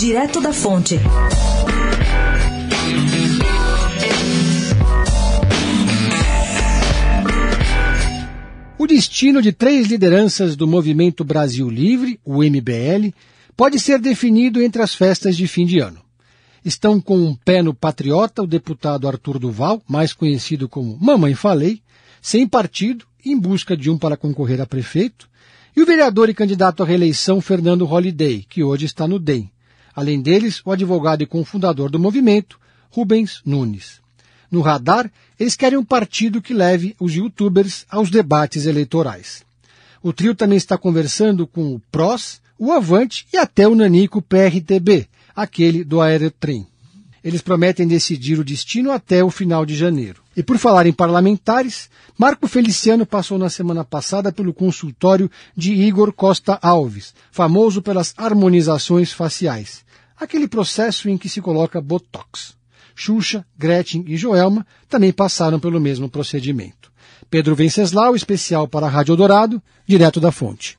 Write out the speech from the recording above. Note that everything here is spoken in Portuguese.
Direto da Fonte. O destino de três lideranças do Movimento Brasil Livre, o MBL, pode ser definido entre as festas de fim de ano. Estão com um pé no patriota o deputado Arthur Duval, mais conhecido como Mamãe Falei, sem partido, em busca de um para concorrer a prefeito, e o vereador e candidato à reeleição Fernando Holliday, que hoje está no DEM. Além deles, o advogado e cofundador do movimento, Rubens Nunes. No radar, eles querem um partido que leve os youtubers aos debates eleitorais. O trio também está conversando com o PROS, o Avante e até o Nanico PRTB, aquele do Aerotrem. Eles prometem decidir o destino até o final de janeiro. E por falar em parlamentares, Marco Feliciano passou na semana passada pelo consultório de Igor Costa Alves, famoso pelas harmonizações faciais, aquele processo em que se coloca botox. Xuxa, Gretchen e Joelma também passaram pelo mesmo procedimento. Pedro Venceslau, especial para a Rádio Dourado, direto da fonte.